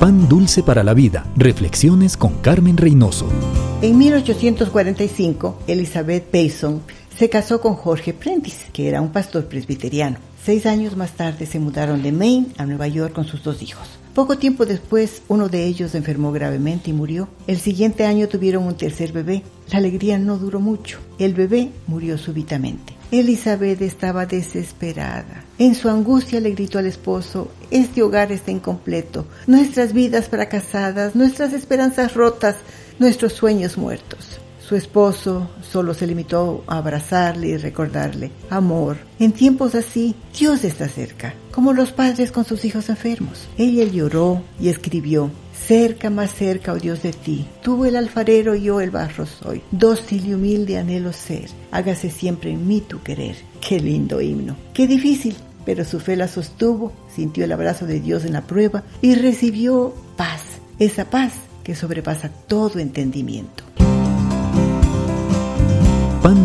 Pan dulce para la vida. Reflexiones con Carmen Reynoso. En 1845, Elizabeth Payson se casó con Jorge Prentice, que era un pastor presbiteriano. Seis años más tarde se mudaron de Maine a Nueva York con sus dos hijos. Poco tiempo después, uno de ellos enfermó gravemente y murió. El siguiente año tuvieron un tercer bebé. La alegría no duró mucho. El bebé murió súbitamente. Elizabeth estaba desesperada. En su angustia le gritó al esposo, este hogar está incompleto, nuestras vidas fracasadas, nuestras esperanzas rotas, nuestros sueños muertos. Su esposo solo se limitó a abrazarle y recordarle, amor, en tiempos así, Dios está cerca, como los padres con sus hijos enfermos. Ella lloró y escribió, cerca, más cerca, oh Dios de ti, tú el alfarero y yo el barro soy, dócil y humilde anhelo ser, hágase siempre en mí tu querer. Qué lindo himno, qué difícil, pero su fe la sostuvo, sintió el abrazo de Dios en la prueba y recibió paz, esa paz que sobrepasa todo entendimiento.